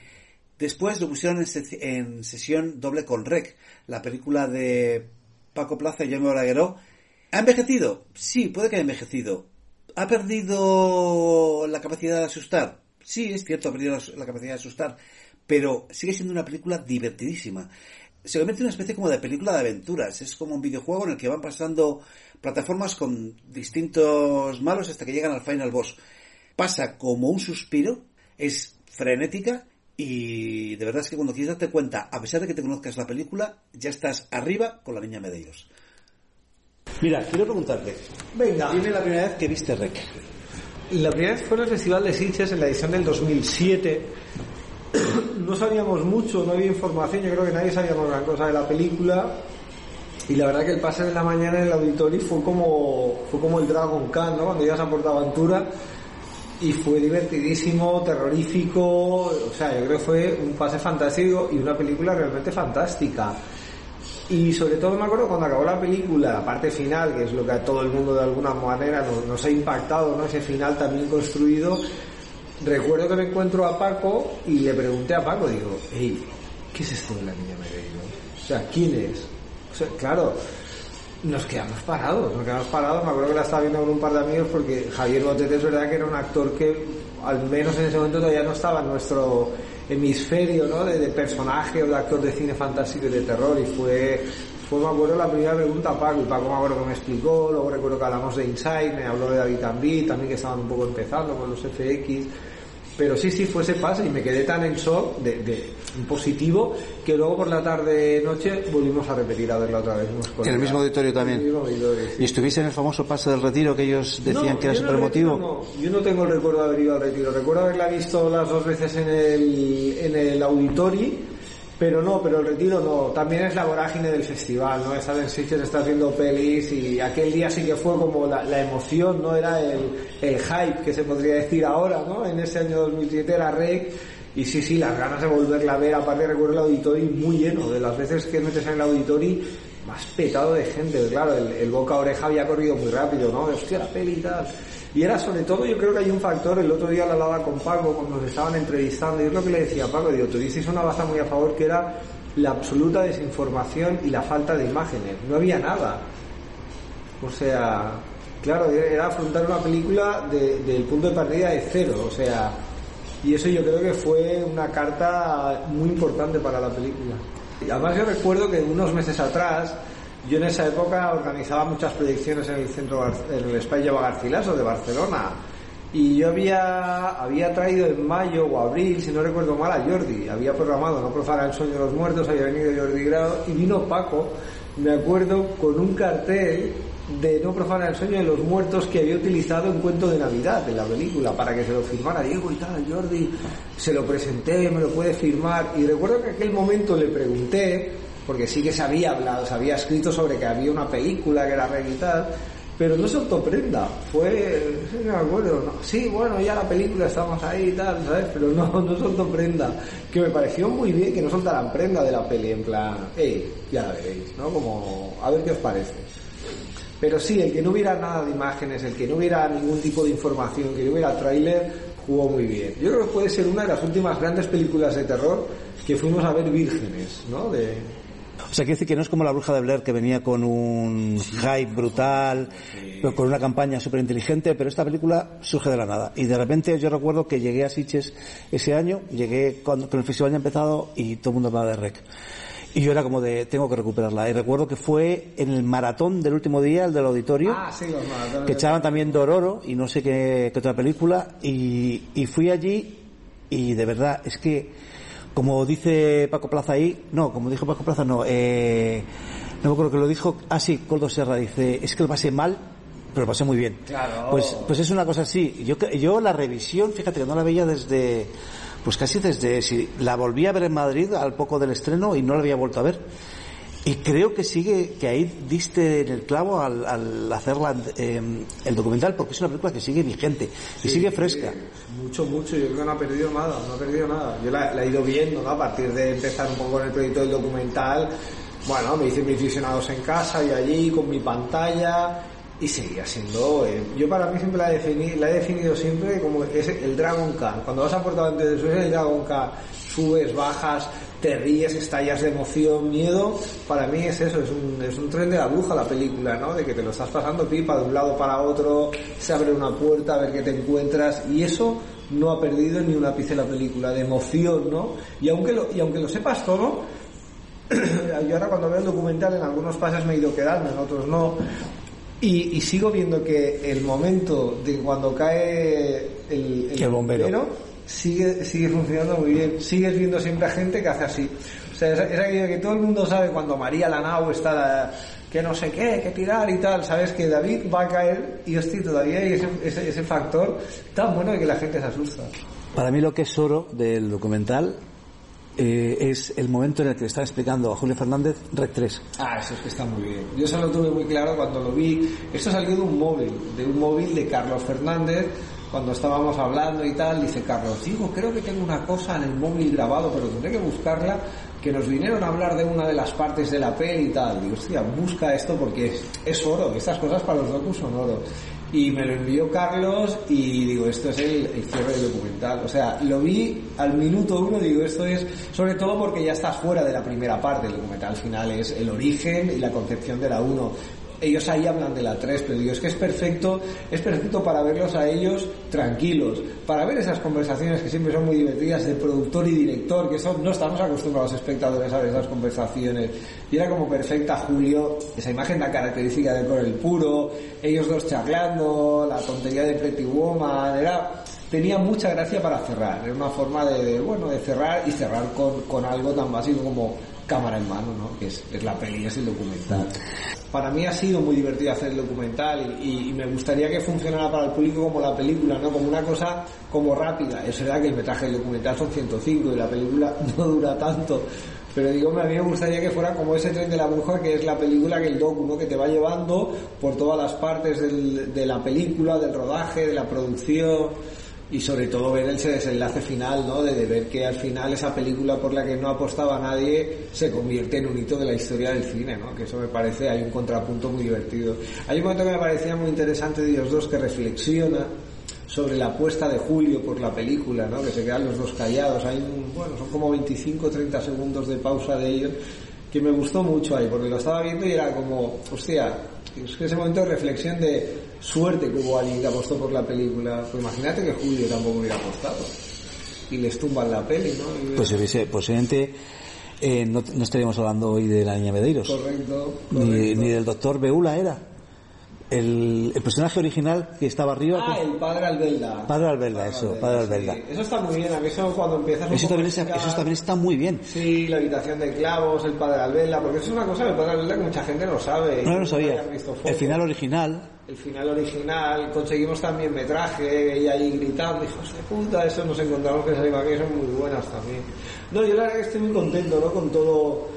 después lo pusieron en, sesión doble con Rec, la película de Paco Plaza y Jaime Oraguero. ¿Ha envejecido? Sí, puede que haya envejecido. ¿Ha perdido la capacidad de asustar? Sí, es cierto, ha perdido la capacidad de asustar, pero sigue siendo una película divertidísima. Se convierte en una especie como de película de aventuras. Es como un videojuego en el que van pasando plataformas con distintos malos hasta que llegan al final boss pasa como un suspiro, es frenética y de verdad es que cuando quieres darte cuenta, a pesar de que te conozcas la película, ya estás arriba con la niña Medeiros. Mira, quiero preguntarte. Venga. Dime la primera vez que viste Rec. La primera vez fue en el Festival de Sitges en la edición del 2007. No sabíamos mucho, no había información, yo creo que nadie sabía gran cosa de la película. Y la verdad que el pase de la mañana en el auditorio fue como, fue como el Dragon Khan, ¿no? Cuando ibas a Portaventura y fue divertidísimo, terrorífico, o sea, yo creo que fue un pase fantástico y una película realmente fantástica. Y sobre todo me acuerdo cuando acabó la película, la parte final, que es lo que a todo el mundo de alguna manera nos, ha impactado, ¿no? Ese final también construido. Recuerdo que me encuentro a Paco y le pregunté a Paco, digo, hey, ¿qué es esto de la niña Mereiro? O sea, ¿quién es? O sea, claro, nos quedamos parados, nos quedamos parados. Me acuerdo que la estaba viendo con un par de amigos porque Javier Botete es verdad que era un actor que, al menos en ese momento, todavía no estaba en nuestro hemisferio ¿no? de, personaje o de actor de cine fantástico y de terror. Y fue, fue, me acuerdo, la primera pregunta a Paco. Y Paco me acuerdo que me explicó. Luego recuerdo que hablamos de Inside, me habló de David Tambi, también que estaban un poco empezando con los FX. Pero sí, sí, fue ese paso y me quedé tan en shock de, de positivo que luego por la tarde noche volvimos a repetir a verla otra vez. En el mismo auditorio también. ¿Y estuviste en el famoso paso del retiro que ellos decían que era súper emotivo? No, yo no tengo el recuerdo de haber ido al retiro. Recuerdo haberla visto las dos veces en el, en el auditorio pero no, pero el retiro no. También es la vorágine del festival, ¿no? Estás en Sitges, estás viendo pelis y aquel día sí que fue como la, emoción, ¿no? Era el, el, hype que se podría decir ahora, ¿no? En ese año 2007 era REC Y sí, sí, las ganas de volverla a ver, aparte recuerdo el auditorio muy lleno, de las veces que metes en el auditorio más petado de gente, claro, el, boca oreja había corrido muy rápido, ¿no? Hostia, la peli y tal. Y era sobre todo, yo creo que hay un factor, el otro día la hablaba con Paco cuando nos estaban entrevistando, y es lo que le decía Paco, digo, tuvisteis una baza muy a favor que era la absoluta desinformación y la falta de imágenes. No había nada. O sea, claro, era afrontar una película de- del punto de partida de cero, o sea, y eso yo creo que fue una carta muy importante para la película. Además yo recuerdo que unos meses atrás, yo en esa época organizaba muchas proyecciones en el centro, en el Espacio Garcilaso de Barcelona. Y yo había, había traído en mayo o abril, si no recuerdo mal, a Jordi. Había programado No profana el sueño de los muertos, había venido Jordi Grado y vino Paco, me acuerdo, con un cartel de No profana el sueño de los muertos que había utilizado en Cuento de Navidad de la película para que se lo firmara Diego y tal, Jordi. Se lo presenté, me lo puede firmar. Y recuerdo que en aquel momento le pregunté, porque sí que se había hablado, se había escrito sobre que había una película que era reggae y tal, pero no soltó prenda. Fue, no me acuerdo, no. sí, bueno, ya la película estamos ahí y tal, ¿sabes? Pero no, no soltó prenda. Que me pareció muy bien que no soltaran prenda de la peli, en plan, hey, ya la veréis, ¿no? Como, a ver qué os parece. Pero sí, el que no hubiera nada de imágenes, el que no hubiera ningún tipo de información, que no hubiera tráiler, jugó muy bien. Yo creo que puede ser una de las últimas grandes películas de terror que fuimos a ver vírgenes, ¿no? De, O sea, quiere decir que no es como la bruja de Blair que venía con un hype brutal, pero con una campaña súper inteligente, pero esta película surge de la nada. Y de repente yo recuerdo que llegué a Sitges ese año, llegué cuando con el festival ya empezado y todo el mundo hablaba de Rec. Y yo era como de, tengo que recuperarla. Y recuerdo que fue en el maratón del último día, el del auditorio, Ah, sí, los que echaban también Dororo y no sé qué, qué otra película, y, y fui allí y de verdad, es que, como dice Paco Plaza ahí, no, como dijo Paco Plaza, no, eh, no me acuerdo que lo dijo, ah sí, Coldo Serra dice, es que lo pasé mal, pero lo pasé muy bien. Claro. Pues, pues es una cosa así. Yo, yo la revisión, fíjate que no la veía desde, pues casi desde, si la volví a ver en Madrid al poco del estreno y no la había vuelto a ver. Y creo que sigue, que ahí diste en el clavo al, al hacerla, eh, el documental, porque es una película que sigue vigente y sigue fresca. Mucho, mucho, yo creo que no ha perdido nada, no ha perdido nada. Yo la, la he ido viendo, ¿no? A partir de empezar un poco con el proyecto del documental, bueno, me hice mis visionados en casa y allí con mi pantalla y seguía siendo, eh, yo para mí siempre la la he definido siempre como es el Dragon K. Cuando vas a Portaventura del Sur es el Dragon K, subes, bajas, te ríes, estallas de emoción, miedo, para mí es eso, es un, es un tren de la bruja la película, ¿no? De que te lo estás pasando pipa de un lado para otro, se abre una puerta a ver qué te encuentras y eso no ha perdido ni un ápice la película, de emoción, ¿no? Y aunque lo, y aunque lo sepas todo, yo ahora cuando veo el documental en algunos pases me he ido quedando, en otros no. Y, y sigo viendo que el momento de cuando cae el, el bombero. sigue, sigue funcionando muy bien. Sigues viendo siempre a gente que hace así. O sea, es, es aquello que todo el mundo sabe cuando María Lanao está que no sé qué, que tirar y tal, sabes que David va a caer y hostia, todavía hay ese, ese, ese factor tan bueno de que la gente se asusta. Para mí lo que es oro del documental eh, es el momento en el que le están explicando a Julio Fernández Rec 3. Ah, eso es que está muy bien. Yo eso lo tuve muy claro cuando lo vi. Esto salió de un móvil, de un móvil de Carlos Fernández, cuando estábamos hablando y tal. Dice Carlos, digo, creo que tengo una cosa en el móvil grabado, pero tendré que buscarla. Que nos vinieron a hablar de una de las partes de la peli y tal. Digo, hostia, busca esto porque es, es oro. Estas cosas para los docus son oro. Y me lo envió Carlos y digo, esto es el, el cierre del documental. O sea, lo vi al minuto uno, digo, esto es, sobre todo porque ya estás fuera de la primera parte. El documental al final es el origen y la concepción de la 1. Ellos ahí hablan de la 3, pero digo, es que es perfecto, es perfecto para verlos a ellos tranquilos, para ver esas conversaciones que siempre son muy divertidas de productor y director, que eso no estamos acostumbrados los espectadores a ver esas conversaciones. Y era como perfecta Julio, esa imagen tan característica de Coronel Puro, ellos dos charlando, la tontería de Pretty Woman, era tenía mucha gracia para cerrar, era una forma de, de, bueno, de cerrar y cerrar con, con algo tan básico como cámara en mano, ¿no? Que es, es la peli, es el documental. Para mí ha sido muy divertido hacer el documental y, y me gustaría que funcionara para el público como la película, ¿no? Como una cosa como rápida. Es verdad que el metraje del documental son 105 y la película no dura tanto. Pero digo, a mí me gustaría que fuera como ese tren de la bruja que es la película que el docu, ¿no? Que te va llevando por todas las partes del- de la película, del rodaje, de la producción. Y sobre todo ver ese desenlace final, ¿no? De, de, ver que al final esa película por la que no apostaba nadie se convierte en un hito de la historia del cine, ¿no? Que eso me parece, hay un contrapunto muy divertido. Hay un momento que me parecía muy interesante de ellos dos que reflexiona sobre la apuesta de Julio por la película, ¿no? Que se quedan los dos callados. Hay un, bueno, son como 25 30 segundos de pausa de ellos que me gustó mucho ahí, porque lo estaba viendo y era como, hostia, es que ese momento de reflexión de suerte que hubo alguien que apostó por la película. Pues imagínate que Julio tampoco hubiera apostado. Y les tumban la peli, ¿no? Y Pues hubiese, posiblemente eh, no, no estaríamos hablando hoy de la niña Medeiros. Correcto, Ni, correcto. ni del doctor Beula era. El, el personaje original que estaba arriba. Ah, el padre Albelda. Padre Albelda, eso, Padre Albelda. Sí, Eso está muy bien, a mí eso cuando empiezas Eso también, eso también está muy bien. Sí, la habitación de clavos, el padre Albelda, porque eso es una cosa del padre Albelda que mucha gente no sabe. No lo que sabía. El final original, El final original, conseguimos también metraje, ella ahí gritando, hijos de puta, eso nos encontramos que esas imágenes son muy buenas también. No, yo la verdad que estoy muy contento, ¿no? Con todo,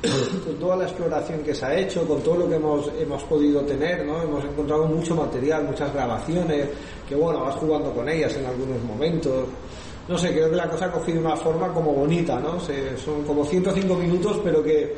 con toda la exploración que se ha hecho, con todo lo que hemos, hemos podido tener, ¿no? Hemos encontrado mucho material, muchas grabaciones, que bueno, vas jugando con ellas en algunos momentos. No sé, creo que la cosa ha cogido una forma como bonita, ¿no? Son como 105 minutos, pero que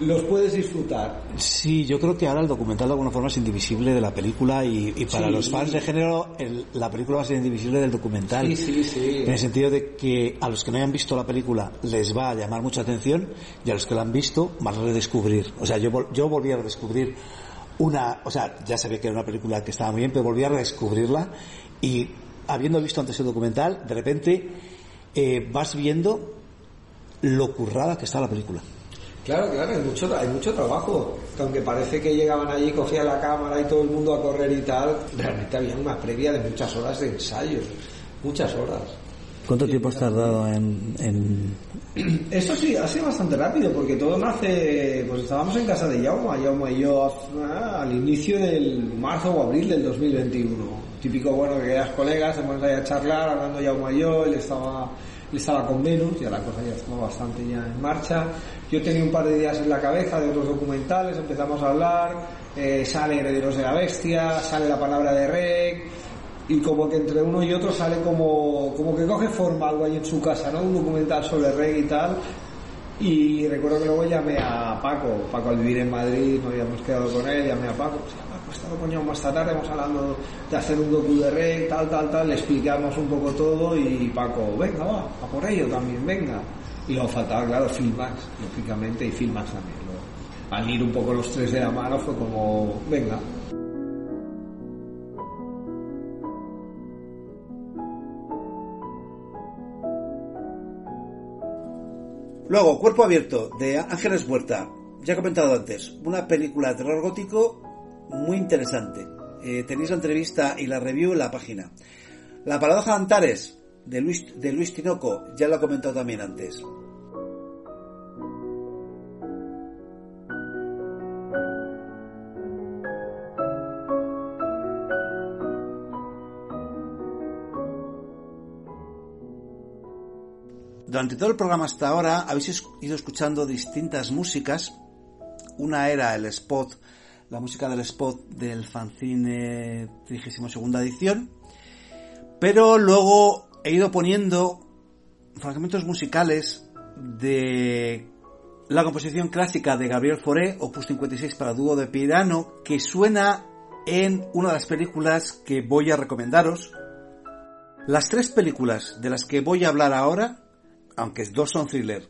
los puedes disfrutar. sí, yo creo que ahora el documental de alguna forma es indivisible de la película y, y para Sí. los fans de género el- la película va a ser indivisible del documental. Sí, sí, sí. En el sentido de que a los que no hayan visto la película les va a llamar mucha atención y a los que la han visto van a redescubrir. O sea, yo, yo volví a redescubrir una, o sea, ya sabía que era una película que estaba muy bien, pero volví a redescubrirla y habiendo visto antes el documental, de repente eh, vas viendo lo currada que está la película. Claro, claro, hay mucho, hay mucho trabajo. Que aunque parece que llegaban allí, cogían la cámara y todo el mundo a correr y tal, realmente había una previa de muchas horas de ensayo. Muchas horas. ¿Cuánto tiempo has tardado en, en- Eso sí, ha sido bastante rápido, porque todo nace, pues estábamos en casa de Jaume, Jaume y yo, ah, al inicio del marzo o abril del 2021. Típico, bueno, que eras colegas, pones ahí a charlar, hablando Jaume y yo, él estaba, estaba con Venus, ya la cosa ya estaba bastante ya en marcha. Yo tenía un par de días en la cabeza de otros documentales, empezamos a hablar, eh, sale Herederos de la Bestia, sale la palabra de Rec, y como que entre uno y otro sale como, como que coge forma algo ahí en su casa, ¿no? Un documental sobre reggae y tal. Y recuerdo que luego llamé a Paco, Paco al vivir en Madrid, nos habíamos quedado con él, llamé a Paco, Paco, he estado con Jaume esta tarde, hemos hablando de hacer un docu de reggae, tal, tal, tal, le explicamos un poco todo y Paco, venga, va, a por ello también, venga. Y luego faltaba, claro, Filmax, lógicamente, y Filmax también. ¿no? Al ir un poco los tres de la mano fue como, venga, Luego, Cuerpo Abierto, de Ángeles Huerta. Ya he comentado antes, una película de terror gótico muy interesante. Eh, tenéis la entrevista y la review en la página. La paradoja de Antares, de Luis, de Luis Tinoco, ya lo he comentado también antes. Durante todo el programa hasta ahora habéis ido escuchando distintas músicas. Una era el spot, la música del spot del fanzine 32 edición. Pero luego he ido poniendo fragmentos musicales de la composición clásica de Gabriel Fauré, opus 56 para dúo de piano, que suena en una de las películas que voy a recomendaros. Las tres películas de las que voy a hablar ahora aunque dos son thriller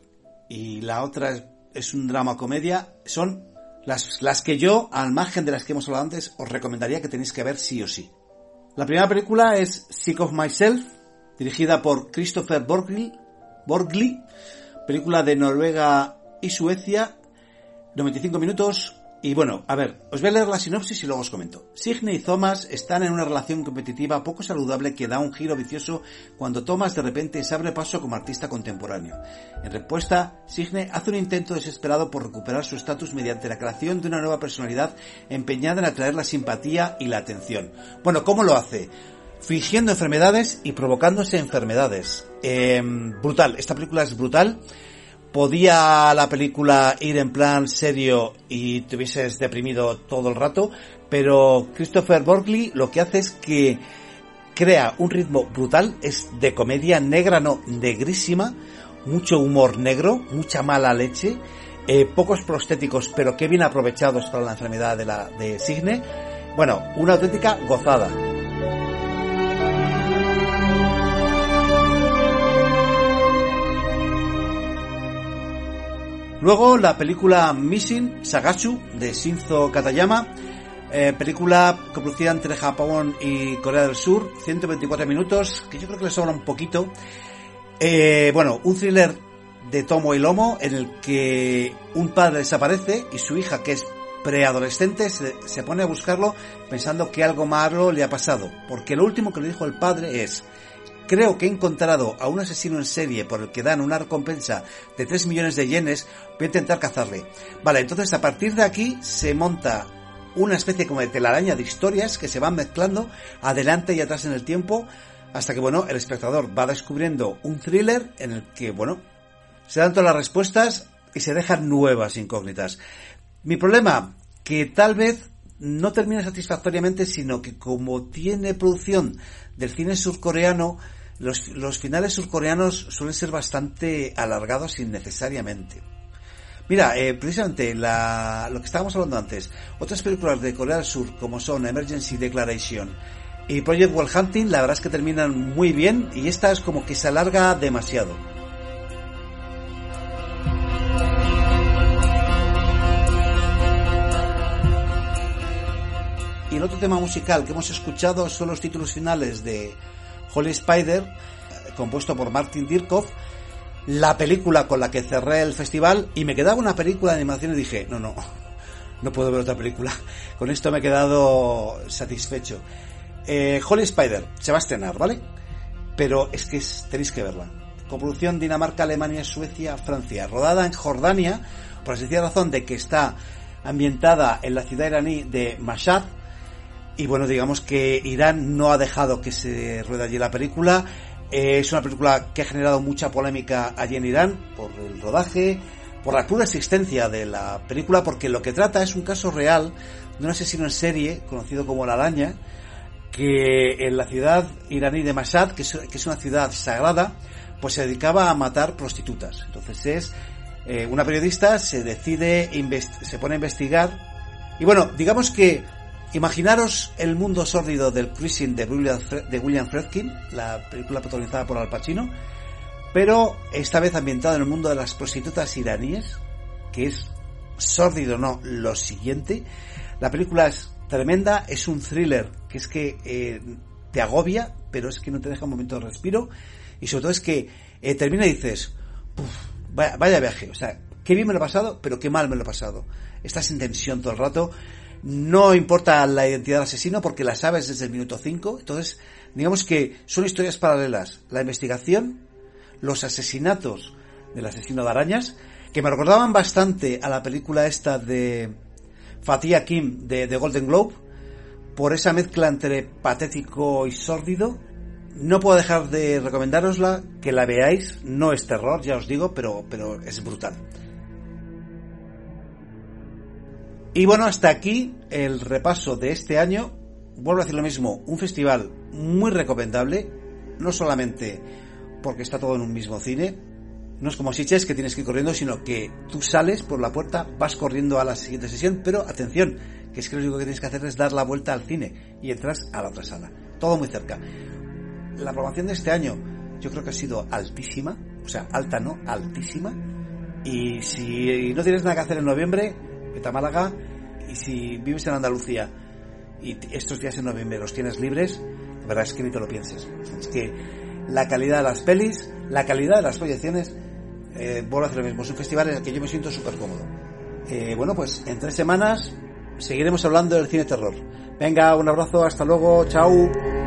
y la otra es, un drama comedia, son las, las que yo, al margen de las que hemos hablado antes, os recomendaría que tenéis que ver sí o sí. La primera película es Sick of Myself, dirigida por Christopher Borgli, Borgli película de Noruega y Suecia, 95 minutos. Y bueno, a ver, os voy a leer la sinopsis y luego os comento. Signe y Thomas están en una relación competitiva poco saludable que da un giro vicioso cuando Thomas de repente se abre paso como artista contemporáneo. En respuesta, Signe hace un intento desesperado por recuperar su estatus mediante la creación de una nueva personalidad empeñada en atraer la simpatía y la atención. Bueno, ¿cómo lo hace? Fingiendo enfermedades y provocándose enfermedades. Eh, brutal, esta película es brutal podía la película ir en plan serio y te hubieses deprimido todo el rato, pero Christopher Borgli lo que hace es que crea un ritmo brutal, es de comedia negra, no, negrísima, mucho humor negro, mucha mala leche, eh, pocos prostéticos, pero que bien aprovechados para la enfermedad de, la, de Signe. Bueno, una auténtica gozada. Luego la película Missing Sagachu de Shinzo Katayama, eh, película coproducida entre Japón y Corea del Sur, 124 minutos, que yo creo que le sobra un poquito. Eh, bueno, un thriller de tomo y lomo en el que un padre desaparece y su hija, que es preadolescente, se, se pone a buscarlo pensando que algo malo le ha pasado. Porque lo último que le dijo el padre es, creo que he encontrado a un asesino en serie por el que dan una recompensa de 3 millones de yenes, voy a intentar cazarle. Vale, entonces a partir de aquí se monta una especie como de telaraña de historias que se van mezclando adelante y atrás en el tiempo hasta que, bueno, el espectador va descubriendo un thriller en el que, bueno, se dan todas las respuestas y se dejan nuevas incógnitas. Mi problema, que tal vez no termine satisfactoriamente, sino que como tiene producción del cine surcoreano, los, los finales surcoreanos suelen ser bastante alargados innecesariamente. Mira, eh, precisamente la, lo que estábamos hablando antes, otras películas de Corea del Sur, como son Emergency Declaration y Project Wall Hunting, la verdad es que terminan muy bien y esta es como que se alarga demasiado. Otro tema musical que hemos escuchado son los títulos finales de Holy Spider, compuesto por Martin Dirkov, la película con la que cerré el festival y me quedaba una película de animación y dije, no, no, no puedo ver otra película. Con esto me he quedado satisfecho. Eh, Holy Spider se va a estrenar, ¿vale? Pero es que es- tenéis que verla. Coproducción Dinamarca, Alemania, Suecia, Francia. Rodada en Jordania, por la sencilla razón de que está ambientada en la ciudad iraní de Mashhad. Y bueno, digamos que Irán no ha dejado que se ruede allí la película. Eh, es una película que ha generado mucha polémica allí en Irán por el rodaje, por la pura existencia de la película, porque lo que trata es un caso real de un asesino en serie conocido como La Araña, que en la ciudad iraní de Mashhad, que es, es una ciudad sagrada, pues se dedicaba a matar prostitutas. Entonces es eh, una periodista se decide se pone a investigar y bueno, digamos que imaginaros el mundo sórdido del cruising de William, de William Friedkin, la película protagonizada por Al Pacino, pero esta vez ambientado en el mundo de las prostitutas iraníes, que es sórdido, no, lo siguiente. La película es tremenda, es un thriller que es que eh, te agobia, pero es que no te deja un momento de respiro. Y sobre todo es que eh, termina y dices, "Uf, vaya, vaya viaje, o sea, qué bien me lo he pasado, pero qué mal me lo he pasado. Estás en tensión todo el rato. No importa la identidad del asesino porque la sabes desde el minuto 5. Entonces, digamos que son historias paralelas. La investigación, los asesinatos del asesino de arañas, que me recordaban bastante a la película esta de Fatia Kim de, de Golden Globe, por esa mezcla entre patético y sórdido. No puedo dejar de recomendárosla, que la veáis, no es terror, ya os digo, pero, pero es brutal. Y bueno, hasta aquí el repaso de este año. Vuelvo a decir lo mismo, un festival muy recomendable, no solamente porque está todo en un mismo cine, no es como Sitges que tienes que ir corriendo, sino que tú sales por la puerta, vas corriendo a la siguiente sesión, pero atención, que es que lo único que tienes que hacer es dar la vuelta al cine y entras a la otra sala. Todo muy cerca. La aprobación de este año yo creo que ha sido altísima, o sea, alta no, altísima. Y si no tienes nada que hacer en noviembre, Málaga. Y si vives en Andalucía y estos días en noviembre los tienes libres, la verdad es que ni te lo pienses. Es que la calidad de las pelis, la calidad de las proyecciones, eh, vuelvo a hacer lo mismo. Es un festival en el que yo me siento súper cómodo. Eh, bueno, pues en tres semanas seguiremos hablando del cine terror. Venga, un abrazo, hasta luego, chao.